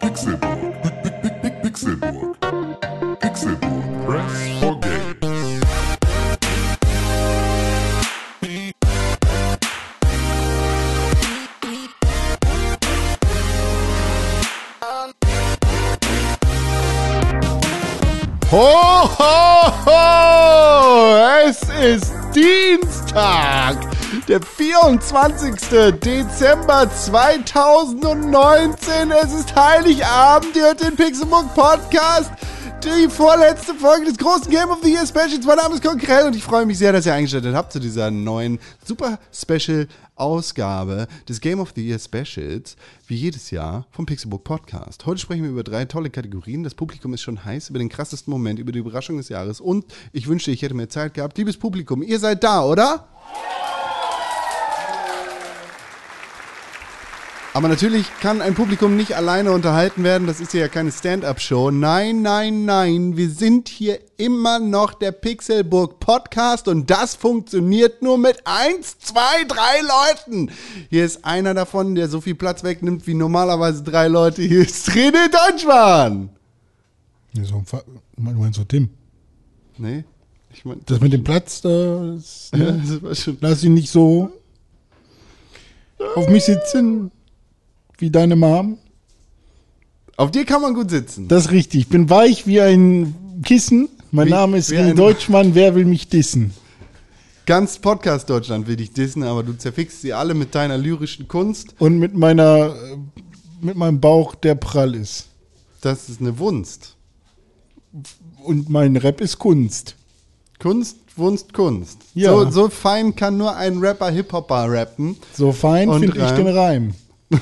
Pixelburg. Pixelburg. Pixelburg. Press for games. Ho, ho, ho! Es ist Dienstag, der 24. Dezember 2019. Es ist Heiligabend. Ihr hört den Pixelbook Podcast. Die vorletzte Folge des großen Game of the Year Specials. Mein Name ist Konkrell und ich freue mich sehr, dass ihr eingeschaltet habt zu dieser neuen Super Special Ausgabe des Game of the Year Specials, wie jedes Jahr vom Pixelbook Podcast. Heute sprechen wir über drei tolle Kategorien. Das Publikum ist schon heiß über den krassesten Moment, über die Überraschung des Jahres und ich wünschte, ich hätte mehr Zeit gehabt. Liebes Publikum, ihr seid da, oder? Aber natürlich kann ein Publikum nicht alleine unterhalten werden. Das ist ja keine Stand-up-Show. Nein, nein, nein. Wir sind hier immer noch der Pixelburg Podcast und das funktioniert nur mit eins, zwei, drei Leuten. Hier ist einer davon, der so viel Platz wegnimmt wie normalerweise drei Leute. Hier ist René Deutschmann. Ja, so ein meinst so Tim? Nee, ich meine, Das mit dem Platz, das, ne? das war schon. lass ihn nicht so auf mich sitzen wie deine Mom. Auf dir kann man gut sitzen. Das ist richtig. Ich bin weich wie ein Kissen. Mein Wie- Name ist René ein- Deutschmann. Wer will mich dissen? Ganz Podcast Deutschland will dich dissen, aber du zerfickst sie alle mit deiner lyrischen Kunst. Und mit meiner, äh, mit meinem Bauch, der prall ist. Das ist eine Wunst. Und mein Rap ist Kunst. Kunst, Wunst, Kunst. Ja. So, so fein kann nur ein Rapper Hip-Hopper rappen, So fein finde ich den Reim.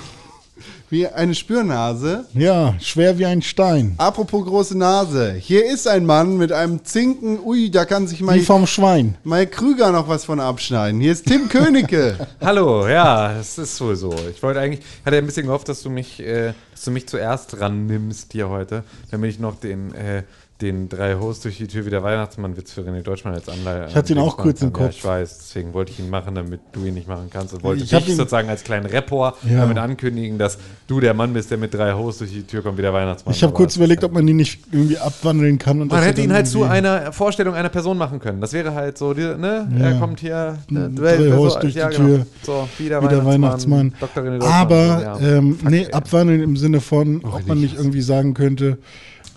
wie eine Spürnase. Ja, schwer wie ein Stein. Apropos große Nase, hier ist ein Mann mit einem Zinken, ui, da kann sich Wie Mike, vom Schwein. Mike Krüger noch was von abschneiden. Hier ist Tim Königke. Hallo, ja, es ist wohl so. Ich wollte eigentlich, hatte ein bisschen gehofft, dass du mich, äh, dass du mich zuerst rannimmst hier heute, damit ich noch den, äh, den drei Hosts durch die Tür wie der Weihnachtsmann-Witz für René Deutschmann als Anleihe. Ich hatte ihn auch kurz im Ja, Kopf. ich weiß, deswegen wollte ich ihn machen, damit du ihn nicht machen kannst und wollte Ich dich sozusagen als kleinen Rapport Ja. damit ankündigen, dass du der Mann bist, der mit drei Hosts durch die Tür kommt wie der Weihnachtsmann. Ich habe kurz überlegt, ob man ihn nicht irgendwie abwandeln kann. Und man hätte ihn halt zu einer Vorstellung einer Person machen können. Das wäre halt so, ne? Ja. Er kommt hier, ne, Drei Hosts durch die Tür. So, wie der, wie der Weihnachtsmann. Deutschmann, Aber so, ja. ähm, nee, abwandeln im Sinne von, ob man nicht irgendwie sagen könnte,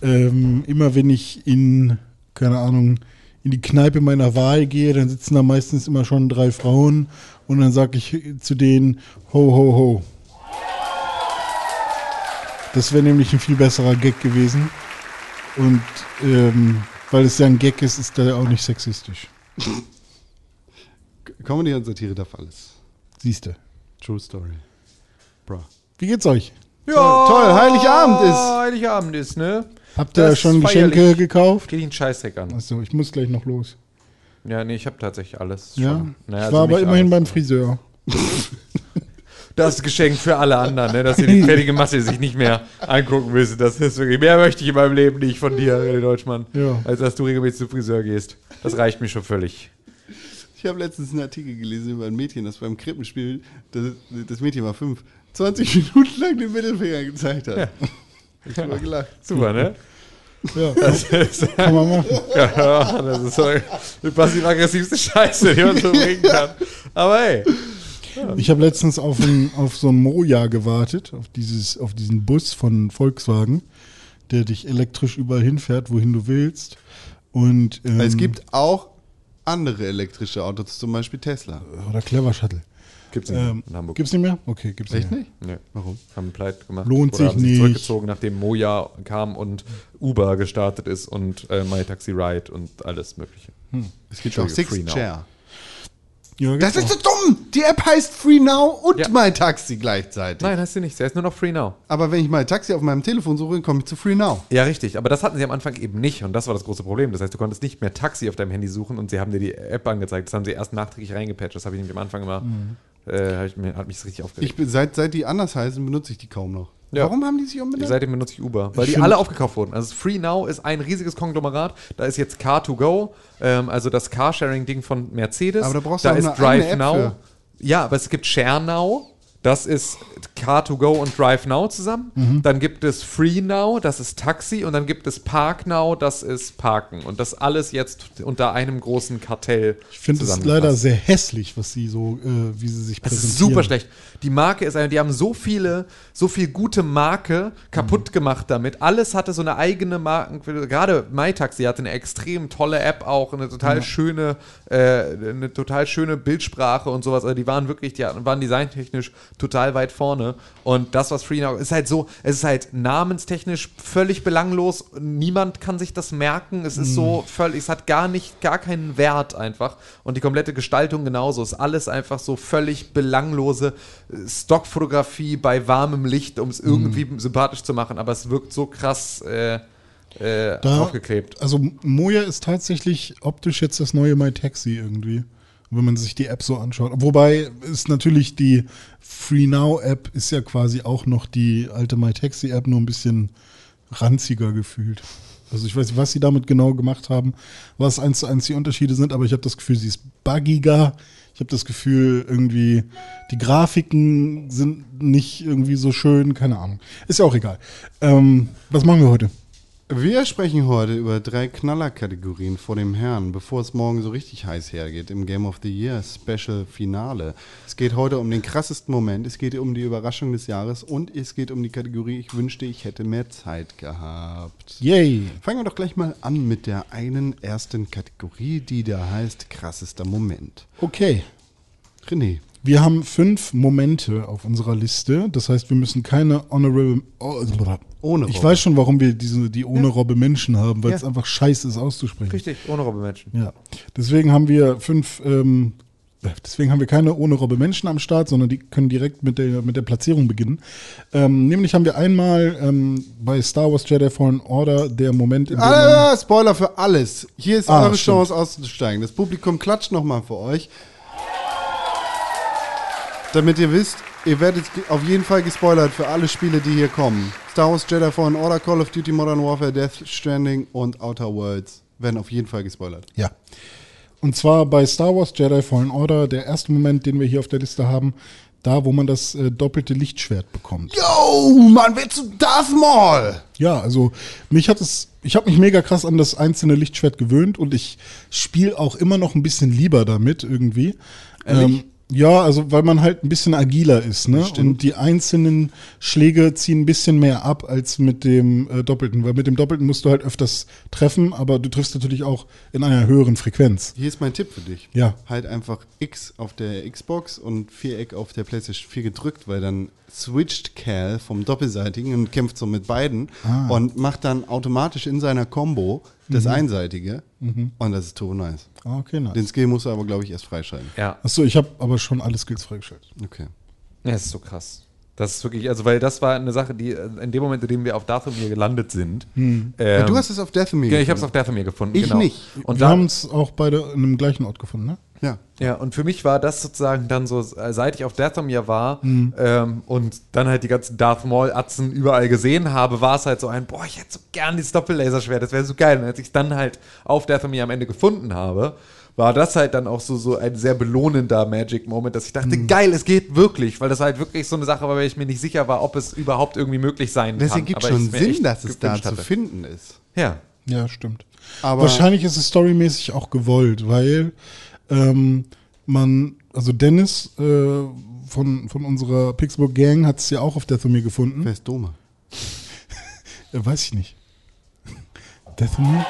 ähm, immer wenn ich in, keine Ahnung, in die Kneipe meiner Wahl gehe, dann sitzen da meistens immer schon drei Frauen und dann sage ich zu denen, ho, ho, ho. Das wäre nämlich ein viel besserer Gag gewesen. Und ähm, weil es ja ein Gag ist, ist der auch nicht sexistisch. Comedy und Satire darf alles. Siehst du. True Story. Bro. Wie geht's euch? Ja, toll, Heiligabend ist- Heiligabend ist, ne? Habt ihr schon Geschenke feierlich. gekauft? Geht ihn Scheißdreck an. Achso, ich muss gleich noch los. Ja, nee, ich habe tatsächlich alles. Ja, schon. Naja, ich also war aber nicht immerhin beim alles. Friseur. Das Geschenk für alle anderen, ne? dass ihr die fertige Masse sich nicht mehr angucken müsst. Das ist wirklich, mehr möchte ich in meinem Leben nicht von dir, René Deutschmann, Ja. als dass du regelmäßig zum Friseur gehst. Das reicht mir schon völlig. Ich habe letztens einen Artikel gelesen über ein Mädchen, das beim Krippenspiel, das, das Mädchen war fünf, 20 Minuten lang den Mittelfinger gezeigt hat. Ich habe gelacht. Super, ne? Ja, Das ist, kann man machen. ja, das ist so die passiv-aggressivste Scheiße, die man so bringen kann. Aber hey, Ich habe letztens auf, ein, auf so ein Moja gewartet, auf, dieses, auf diesen Bus von Volkswagen, der dich elektrisch überall hinfährt, wohin du willst. Und, ähm, Es gibt auch andere elektrische Autos, zum Beispiel Tesla. Oder Clever Shuttle. Gibt's nicht Ähm, in Hamburg. gibt's nicht mehr? Okay, gibt's Echt nicht. nicht? Nee. Warum? Haben Pleite gemacht. Lohnt Oder sich haben sich nicht. zurückgezogen, nachdem Moja kam und Uber gestartet ist und äh, My Taxi Ride und alles Mögliche. Es gibt auch Six Now. Chair. Ja, Das ist so dumm! Die App heißt Free Now und Ja. My Taxi gleichzeitig. Nein, heißt sie nicht. Sie heißt nur noch Free Now. Aber wenn ich My Taxi auf meinem Telefon suche, komme ich zu Free Now. Ja, richtig. Aber das hatten sie am Anfang eben nicht und das war das große Problem. Das heißt, du konntest nicht mehr Taxi auf deinem Handy suchen und sie haben dir die App angezeigt. Das haben sie erst nachträglich reingepatcht. Das habe ich nämlich am Anfang immer, äh, mir, hat mich das richtig aufgeregt. Ich, bin- seit, seit die anders heißen, benutze ich die kaum noch. Ja. Warum haben die sich umbenannt? Seitdem benutze ich Uber, weil die alle aufgekauft wurden. Also Free Now ist ein riesiges Konglomerat. Da ist jetzt Car2Go, ähm, also das Carsharing-Ding von Mercedes. Aber da brauchst da du auch ist eine Drive Now. für. Ja, aber es gibt Share Now. Das ist Car2Go und Drive Now zusammen. Mhm. Dann gibt es Free Now, das ist Taxi. Und dann gibt es Park Now, das ist Parken. Und das alles jetzt unter einem großen Kartell Ich finde es leider sehr hässlich, was sie so, äh, wie sie sich Es präsentieren. ist super schlecht. Die Marke ist eine, die haben so viele, so viel gute Marke kaputt gemacht damit. Alles hatte so eine eigene Marken. Gerade MyTaxi hatte eine extrem tolle App auch, eine total schöne, äh, eine total schöne Bildsprache und sowas. Also die waren wirklich, die waren designtechnisch total weit vorne. Und das, was FreeNow ist halt so, es ist halt namenstechnisch völlig belanglos. Niemand kann sich das merken. Es ist so völlig, es hat gar nicht, gar keinen Wert einfach. Und die komplette Gestaltung genauso. Ist alles einfach so völlig belanglose äh, Stockfotografie bei warmem Licht, um es irgendwie sympathisch zu machen. Aber es wirkt so krass äh, äh, Da- aufgeklebt. Also Moja ist tatsächlich optisch jetzt das neue MyTaxi irgendwie, wenn man sich die App so anschaut. Wobei ist natürlich die Free Now App ist ja quasi auch noch die alte MyTaxi App, nur ein bisschen ranziger gefühlt. Also ich weiß nicht, was sie damit genau gemacht haben, was eins zu eins die Unterschiede sind, aber ich habe das Gefühl, sie ist buggiger. Ich habe das Gefühl, irgendwie die Grafiken sind nicht irgendwie so schön, keine Ahnung. Ist ja auch egal. Ähm, was machen wir heute? Wir sprechen heute über drei Knallerkategorien vor dem Herrn, bevor es morgen so richtig heiß hergeht im Game of the Year Special Finale. Es geht heute um den krassesten Moment, es geht um die Überraschung des Jahres und es geht um die Kategorie Ich wünschte, ich hätte mehr Zeit gehabt. Yay! Fangen wir doch gleich mal an mit der einen ersten Kategorie, die da heißt krassester Moment. Okay. René, Wir haben fünf Momente auf unserer Liste. Das heißt, wir müssen keine Honorable. Oh, Ohne Ich Robbe. weiß schon, warum wir diese, die ohne Robbe Menschen haben, weil es Ja. einfach scheiße ist auszusprechen. Richtig, ohne Robbe-Menschen. Ja. Deswegen haben wir fünf. Ähm, deswegen haben wir keine ohne Robbe Menschen am Start, sondern die können direkt mit der, mit der Platzierung beginnen. Ähm, nämlich haben wir einmal ähm, bei Star Wars Jedi Fallen Order der Moment, in dem Ah, Spoiler für alles. Hier ist Ah, eure stimmt. Chance auszusteigen. Das Publikum klatscht nochmal für euch. Damit ihr wisst, ihr werdet auf jeden Fall gespoilert für alle Spiele, die hier kommen. Star Wars Jedi Fallen Order, Call of Duty Modern Warfare, Death Stranding und Outer Worlds werden auf jeden Fall gespoilert. Ja. Und zwar bei Star Wars Jedi Fallen Order, der erste Moment, den wir hier auf der Liste haben, da, wo man das äh, doppelte Lichtschwert bekommt. Yo, man wird zu Darth Maul! Ja, also mich hat es, ich habe mich mega krass an das einzelne Lichtschwert gewöhnt und ich spiele auch immer noch ein bisschen lieber damit irgendwie. Ähm, ja, also weil man halt ein bisschen agiler ist, ne? Und die einzelnen Schläge ziehen ein bisschen mehr ab als mit dem äh, Doppelten, weil mit dem Doppelten musst du halt öfters treffen, aber du triffst natürlich auch in einer höheren Frequenz. Hier ist mein Tipp für dich. Ja. Halt einfach X auf der Xbox und Viereck auf der PlayStation 4 gedrückt, weil dann switcht Cal vom Doppelseitigen und kämpft so mit beiden Ah. und macht dann automatisch in seiner Combo das Einseitige und das ist turbo nice. Ah, okay, nice. Den Skill musst du aber, glaube ich, erst freischalten. Ja. Achso, ich habe aber schon alle Skills freigeschaltet. Okay. Ja, das ist so krass. Das ist wirklich, also weil das war eine Sache, die äh, in dem Moment, in dem wir auf Dathomir gelandet sind. Ähm, Ja, du hast es auf Death Me ja, ich habe es auf Dathomir gefunden. Ich genau. nicht. Und wir haben es auch beide in einem gleichen Ort gefunden, ne? Ja. Ja, und für mich war das sozusagen dann so, äh, seit ich auf Dathomir war Mhm. ähm, und dann halt die ganzen Darth Maul-Atzen überall gesehen habe, war es halt so ein, boah, ich hätte so gern dieses Doppellaserschwert, das wäre so geil. Und als ich es dann halt auf Dathomir am Ende gefunden habe, war das halt dann auch so, so ein sehr belohnender Magic-Moment, dass ich dachte, Mhm. geil, es geht wirklich, weil das halt wirklich so eine Sache war, weil ich mir nicht sicher war, ob es überhaupt irgendwie möglich sein Das kann. ergibt Aber schon Sinn, dass es da gewünscht zu hatte. finden ist. Ja. Ja, stimmt. Aber Wahrscheinlich ist es storymäßig auch gewollt, weil ähm, man, also Dennis äh, von, von unserer Pixburg Gang hat es ja auch auf Deathomir gefunden. wer ist Dome? Äh, weiß ich nicht. Deathomir?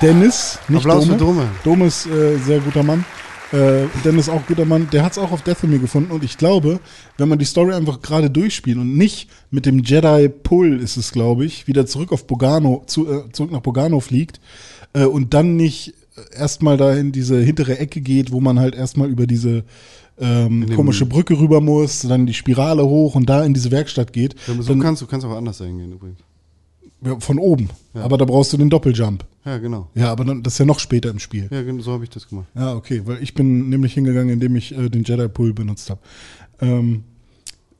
Dennis, nicht Applaus Dome. für Dome. Dome ist äh, sehr guter Mann. Äh, Dennis auch guter Mann. Der hat es auch auf Deathomir gefunden und ich glaube, wenn man die Story einfach gerade durchspielt und nicht mit dem Jedi Pull ist es, glaube ich, wieder zurück auf Bogano, zu, äh, zurück nach Bogano fliegt äh, und dann nicht erstmal da in diese hintere Ecke geht, wo man halt erstmal über diese ähm, komische Brücke rüber muss, dann die Spirale hoch und da in diese Werkstatt geht. So dann, kannst, du kannst auch anders hingehen übrigens. ja, von oben. Ja. Aber da brauchst du den Doppeljump. Ja, genau. Ja, aber dann, das ist ja noch später im Spiel. Ja, genau, so habe ich das gemacht. Ja, okay, weil ich bin nämlich hingegangen, indem ich äh, den Jedi Pull benutzt habe. Ähm,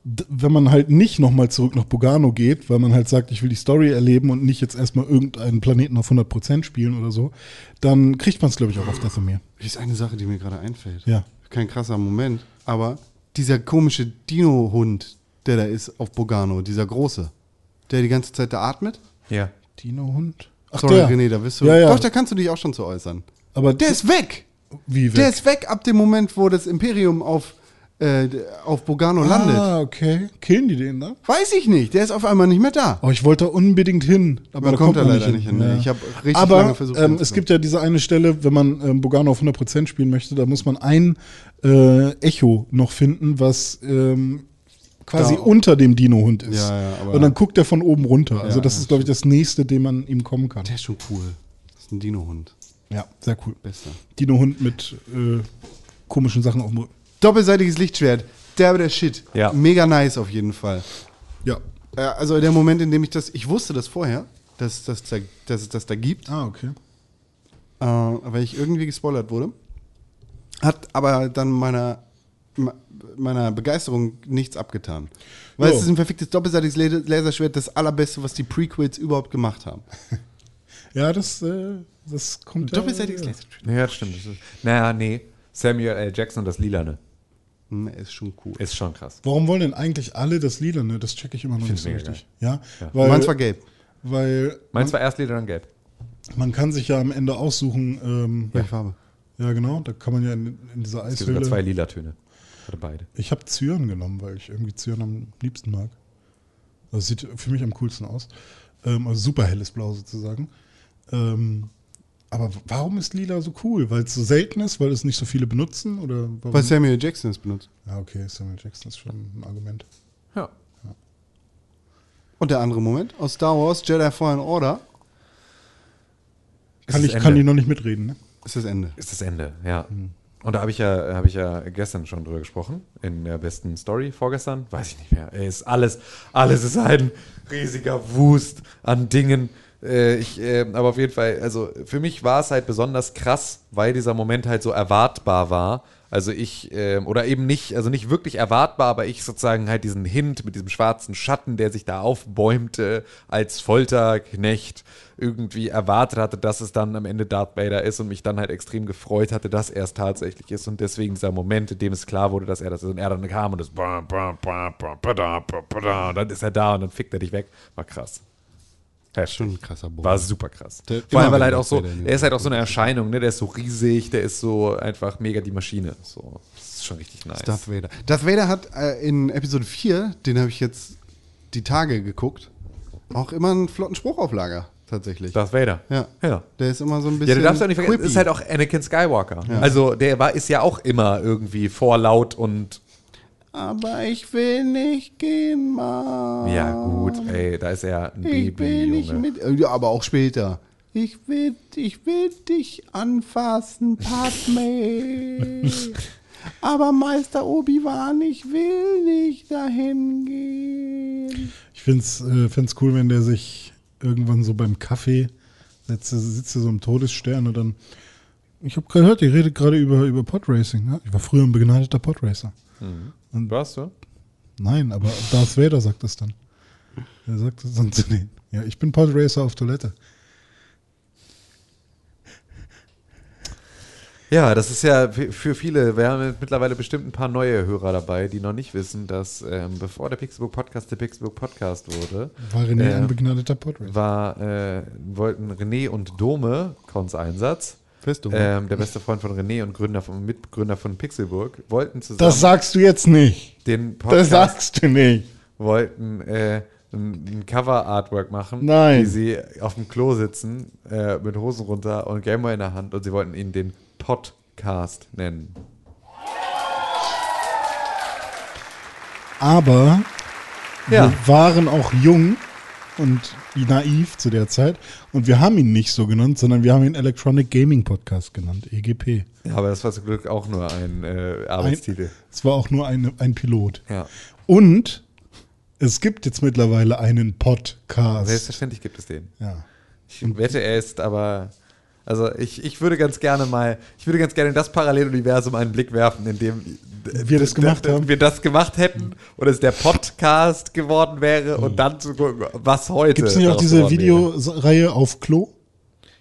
wenn man halt nicht nochmal zurück nach Bogano geht, weil man halt sagt, ich will die Story erleben und nicht jetzt erstmal irgendeinen Planeten auf 100% spielen oder so, dann kriegt man es, glaube ich, auch auf Dathomir. Hier ist eine Sache, die mir gerade einfällt. Ja. Kein krasser Moment, aber dieser komische Dino-Hund, der da ist auf Bogano, dieser große, der die ganze Zeit da atmet. Ja. Dino-Hund? Ach, Sorry, der. René, da bist du. Ja, ja. Doch, da kannst du dich auch schon zu äußern. Aber Der ist weg! wie weg? Der ist weg ab dem Moment, wo das Imperium auf, äh, auf Bogano landet. Ah, okay. Killen die den da? Weiß ich nicht, der ist auf einmal nicht mehr da. Oh, ich wollte da unbedingt hin. Aber Da da kommt kommt er man leider nicht hin. Ja. Ich habe richtig Aber lange versucht. ähm, es gibt ja diese eine Stelle, wenn man ähm, Bogano auf 100% spielen möchte, da muss man ein äh, Echo noch finden, was ähm, quasi Da- unter dem Dino-Hund ist. Ja, ja, aber- Und dann guckt er von oben runter. Also Ja, das ist, glaube ich, das nächste, dem man ihm kommen kann. Der ist schon cool. Das ist ein Dino-Hund. Ja, sehr cool. Bester. Dino-Hund mit äh, komischen Sachen auf dem Rücken. Doppelseitiges Lichtschwert. Der der Shit. Ja. Mega nice auf jeden Fall. Ja. Äh, Also der Moment, in dem ich das, ich wusste das vorher, dass, dass, da, dass es das da gibt, Ah, okay. äh, weil ich irgendwie gespoilert wurde. Hat aber dann meiner, me- meiner Begeisterung nichts abgetan. Weil Jo. es ist ein verficktes doppelseitiges Laserschwert, das allerbeste, was die Prequels überhaupt gemacht haben. Ja, das, äh, das kommt. Doppelseitiges ja, Laserschwert. Ja, das stimmt. Das ist, naja, nee. Samuel L. Jackson und das Lilane. Hm, Ist schon cool. Ist schon krass. Warum wollen denn eigentlich alle das Lila? Ne? Das checke ich immer noch nicht find's so richtig. Ja, Ja. weil, Meins war gelb. weil Meins war erst Lila, dann gelb. man kann sich ja am Ende aussuchen. Ähm, Welche Farbe? ja, genau. Da kann man ja in, in dieser Es gibt sogar zwei Eishöhle. lila Töne. Hatte beide. Ich habe Zyan genommen, weil ich irgendwie Zyan am liebsten mag. Das sieht für mich am coolsten aus. Ähm, also super helles Blau sozusagen. Ähm, aber warum ist Lila so cool? Weil es so selten ist, weil es nicht so viele benutzen? Oder warum? Weil Samuel Jackson es benutzt. Ja, okay, Samuel Jackson ist schon ein Argument. Ja. Und der andere Moment aus Star Wars Jedi Fallen Order Kann ich kann die noch nicht mitreden, ne? ist das Ende. Ist das Ende, ja. Und da habe ich ja, habe ich ja gestern schon drüber gesprochen, in der besten Story vorgestern, weiß ich nicht mehr. Ist alles, alles ist ein riesiger Wust an Dingen. Äh, ich, äh, aber auf jeden Fall, also für mich war es halt besonders krass, weil dieser Moment halt so erwartbar war. Also ich, ähm, oder eben nicht, also nicht wirklich erwartbar, aber ich sozusagen halt diesen Hint mit diesem schwarzen Schatten, der sich da aufbäumte, als Folterknecht irgendwie erwartet hatte, dass es dann am Ende Darth Vader ist und mich dann halt extrem gefreut hatte, dass er es tatsächlich ist und deswegen dieser Moment, in dem es klar wurde, dass er das ist und er dann kam und das und dann ist er da und dann fickt er dich weg, war krass. Heftig. Schon ein krasser Bogen. War super krass. Der- Vor allem, weil halt auch so, Vader in den er ist halt auch so eine Erscheinung, ne? Der ist so riesig, der ist so einfach mega die Maschine. So, das ist schon richtig nice. Darth Vader. Darth Vader hat äh, in Episode 4, den habe ich jetzt die Tage geguckt, auch immer einen flotten Spruch auf Lager, tatsächlich. Darth Vader. Ja. Ja. Der ist immer so ein bisschen. Ja, du darfst auch nicht vergessen, quippy. ist halt auch Anakin Skywalker. Also der war, ist ja auch immer irgendwie vorlaut und Aber ich will nicht gehen, Mann. ja gut, ey, da ist er ein Ich will nicht Baby, Junge. mit. Ja, aber auch später. Ich will, ich will dich anfassen, Padme. aber Meister Obi-Wan, ich will nicht dahin gehen. Ich finde es äh, find's cool, wenn der sich irgendwann so beim Kaffee sitzt, sitzt er so im Todesstern und dann. Ich habe gehört, ihr redet gerade über, über Podracing. Ne? Ich war früher ein begnadeter Podracer. Warst du? Nein, aber Darth Vader sagt das dann. Er sagt das dann zu denen. Ja, ich bin Podracer auf Toilette. Ja, das ist ja für für viele, wir haben mittlerweile bestimmt ein paar neue Hörer dabei, die noch nicht wissen, dass ähm, bevor der Pixelbook Podcast der Pixelbook Podcast wurde, War René äh, ein begnadeter Podracer? war, äh, wollten René und Dome, Kons Einsatz, Fest, ähm, der beste Freund von René und Gründer von, Mitgründer von Pixelburg, wollten zusammen Das sagst du jetzt nicht. den Das Podcast, sagst du nicht. wollten äh, ein, ein Cover-Artwork machen, Nein. wie sie auf dem Klo sitzen, äh, mit Hosen runter und Gameboy in der Hand und sie wollten ihn den Podcast nennen. Aber Ja. wir waren auch jung und naiv zu der Zeit. Und wir haben ihn nicht so genannt, sondern wir haben ihn Electronic Gaming Podcast genannt, EGP. Ja, aber das war zum Glück auch nur ein äh, Arbeitstitel. Es war auch nur eine, ein Pilot. Ja. Und es gibt jetzt mittlerweile einen Podcast. Selbstverständlich gibt es den. Ja. Ich wette, er ist aber. Also ich, ich würde ganz gerne mal, ich würde ganz gerne in das Paralleluniversum einen Blick werfen, in dem Wir das gemacht haben. wir das gemacht hätten und es der Podcast geworden wäre und dann zu gucken, was heute. Gibt es nicht auch diese. Videoreihe auf Klo?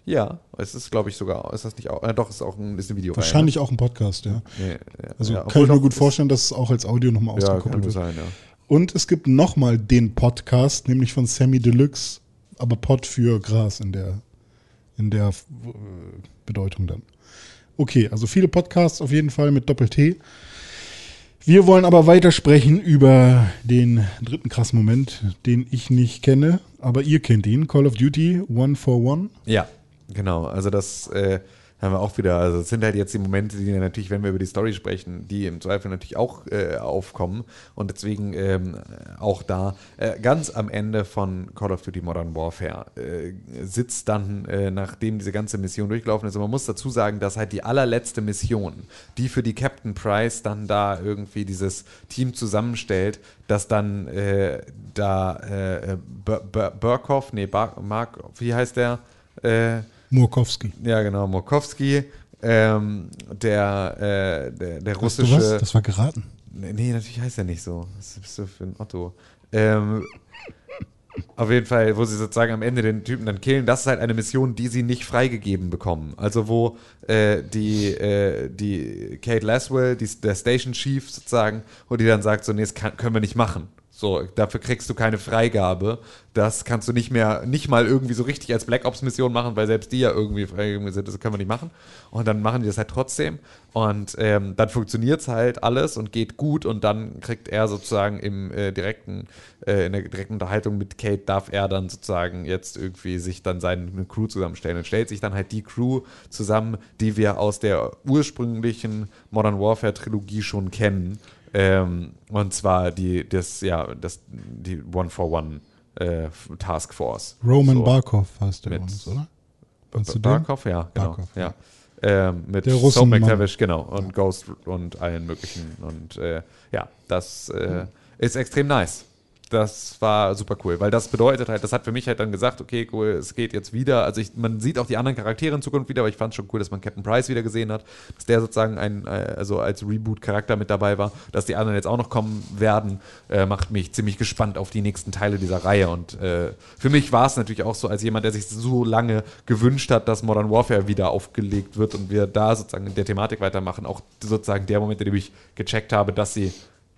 Ja, es ist, glaube ich, sogar, ist das nicht auch, äh, doch, ist auch ein, ist ein Video. Wahrscheinlich auch ein Podcast, ja. Nee, ja, Also ja, kann ich mir gut vorstellen, dass es auch als Audio nochmal Ja, ausgekoppelt wird. sein, ja. Und es gibt nochmal den Podcast, nämlich von Sammy Deluxe, aber Pod für Gras in der, in der äh, Bedeutung dann. Okay, also viele Podcasts auf jeden Fall mit Doppel-T. Wir wollen aber weitersprechen über den dritten krassen Moment, den ich nicht kenne, aber ihr kennt ihn. Call of Duty One for One. Ja, genau. Also das äh, haben wir auch wieder. Also es sind halt jetzt die Momente, die natürlich, wenn wir über die Story sprechen, die im Zweifel natürlich auch äh, aufkommen. Und deswegen ähm, auch da äh, ganz am Ende von Call of Duty Modern Warfare äh, sitzt dann, äh, nachdem diese ganze Mission durchgelaufen ist. Und man muss dazu sagen, dass halt die allerletzte Mission, die für die Captain Price dann da irgendwie dieses Team zusammenstellt, dass dann äh, da äh, Bur- Bur- Burkhoff, nee, Bar Mark, wie heißt der? Murkowski. ja, genau, Mokowski, ähm, der, äh, der, der Weißt du russische. was? Das war geraten. Nee, nee, natürlich heißt er nicht so. Was bist du für ein Otto? Ähm, auf jeden Fall, wo sie sozusagen am Ende den Typen dann killen, das ist halt eine Mission, die sie nicht freigegeben bekommen. Also wo äh, die, äh, die Kate Laswell, die, der Station Chief sozusagen, wo die dann sagt, so, nee, das kann, können wir nicht machen. So, dafür kriegst du keine Freigabe. Das kannst du nicht mehr, nicht mal irgendwie so richtig als Black Ops Mission machen, weil selbst die ja irgendwie freigegeben sind, das können wir nicht machen. Und dann machen die das halt trotzdem. Und ähm, dann funktioniert es halt alles und geht gut. Und dann kriegt er sozusagen im äh, direkten, äh, in der direkten Unterhaltung mit Kate, darf er dann sozusagen jetzt irgendwie sich dann seine Crew zusammenstellen. Und stellt sich dann halt die Crew zusammen, die wir aus der ursprünglichen Modern Warfare Trilogie schon kennen. Ähm, und zwar die, das, ja, das, die One for One äh, Task Force. Roman So. Barkov heißt der Mit- übrigens, oder? Barkov, ja, genau. Barkov, ja. Ähm, mit Soap. McTavish, genau, und Ghost und allen möglichen. Und äh, ja, das äh, ist extrem nice. Das war super cool, weil das bedeutet halt, das hat für mich halt dann gesagt, okay, cool, es geht jetzt wieder. Also ich, man sieht auch die anderen Charaktere in Zukunft wieder, aber ich fand es schon cool, dass man Captain Price wieder gesehen hat, dass der sozusagen ein, äh, also als Reboot-Charakter mit dabei war, dass die anderen jetzt auch noch kommen werden, äh, macht mich ziemlich gespannt auf die nächsten Teile dieser Reihe. Und äh, für mich war es natürlich auch so, als jemand, der sich so lange gewünscht hat, dass Modern Warfare wieder aufgelegt wird und wir da sozusagen in der Thematik weitermachen, auch sozusagen der Moment, in dem ich gecheckt habe, dass sie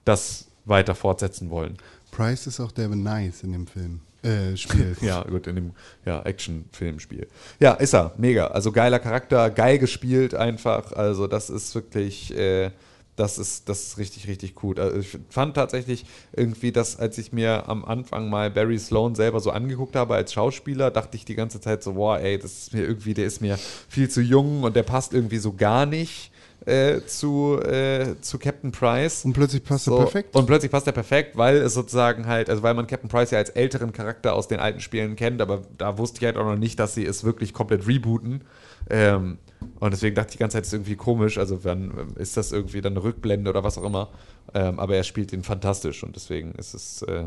das weiter fortsetzen wollen. Price ist auch der Nice in dem Film. Äh, Spiel. Ja, gut, in dem ja, Action-Filmspiel. Ja, ist er. Mega. Also geiler Charakter, geil gespielt einfach. Also das ist wirklich, äh, das ist, das ist richtig, richtig gut. Also ich fand tatsächlich irgendwie, dass als ich mir am Anfang mal Barry Sloan selber so angeguckt habe als Schauspieler, dachte ich die ganze Zeit so, boah, ey, das ist mir irgendwie, der ist mir viel zu jung und der passt irgendwie so gar nicht. Äh, zu, äh, zu Captain Price. Und plötzlich passt er So, perfekt. Und plötzlich passt er perfekt, weil es sozusagen halt, also weil man Captain Price ja als älteren Charakter aus den alten Spielen kennt, aber da wusste ich halt auch noch nicht, dass sie es wirklich komplett rebooten. Ähm, und deswegen dachte ich die ganze Zeit, ist irgendwie komisch. Also wenn, ist das irgendwie dann eine Rückblende oder was auch immer. Ähm, aber er spielt ihn fantastisch und deswegen ist es, äh,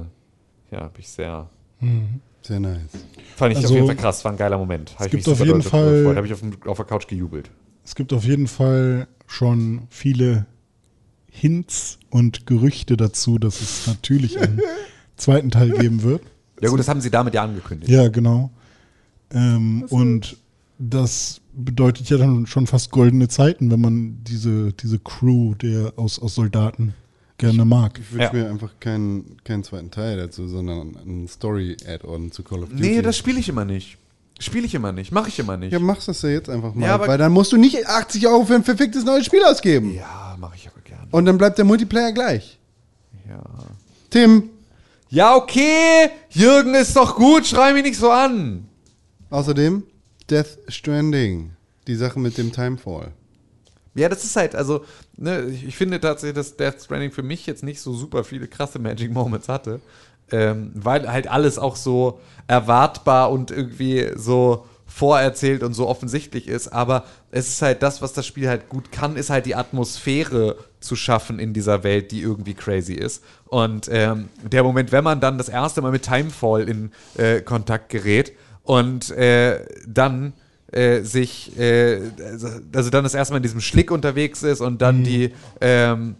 ja, bin ich sehr, Sehr nice. fand ich Also, auf jeden Fall krass, war ein geiler Moment. Hab ich gibt auf jeden Fall-. Habe ich auf, dem- auf der Couch gejubelt. Es gibt auf jeden Fall schon viele Hints und Gerüchte dazu, dass es natürlich einen zweiten Teil geben wird. Ja gut, das haben sie damit ja angekündigt. Ja, genau. Ähm, und das bedeutet ja dann schon fast goldene Zeiten, wenn man diese, diese Crew der aus, aus Soldaten gerne mag. Ich wünsche Ja. mir einfach keinen, keinen zweiten Teil dazu, sondern einen Story-Add-on zu Call of Duty. Nee, das spiele ich immer nicht. Spiele ich immer nicht, mache ich immer nicht. Ja, machst das ja jetzt einfach mal. Ja, weil dann musst du nicht 80 Euro für ein verficktes neues Spiel ausgeben. Ja, mache ich aber gerne. Und dann bleibt der Multiplayer gleich. Ja. Tim, Ja, okay. Jürgen ist doch gut. Schrei mich nicht so an. außerdem Death Stranding. Die Sache mit dem Timefall. Ja, das ist halt, also, ne, ich, ich finde tatsächlich, dass Death Stranding für mich jetzt nicht so super viele krasse Magic Moments hatte. Ähm, weil halt alles auch so erwartbar und irgendwie so vorerzählt und so offensichtlich ist. Aber es ist halt das, was das Spiel halt gut kann, ist halt die Atmosphäre zu schaffen in dieser Welt, die irgendwie crazy ist. Und ähm, der Moment, wenn man dann das erste Mal mit Timefall in äh, Kontakt gerät und äh, dann äh, sich, äh, also, also dann das erste Mal in diesem Schlick unterwegs ist und dann die, ähm,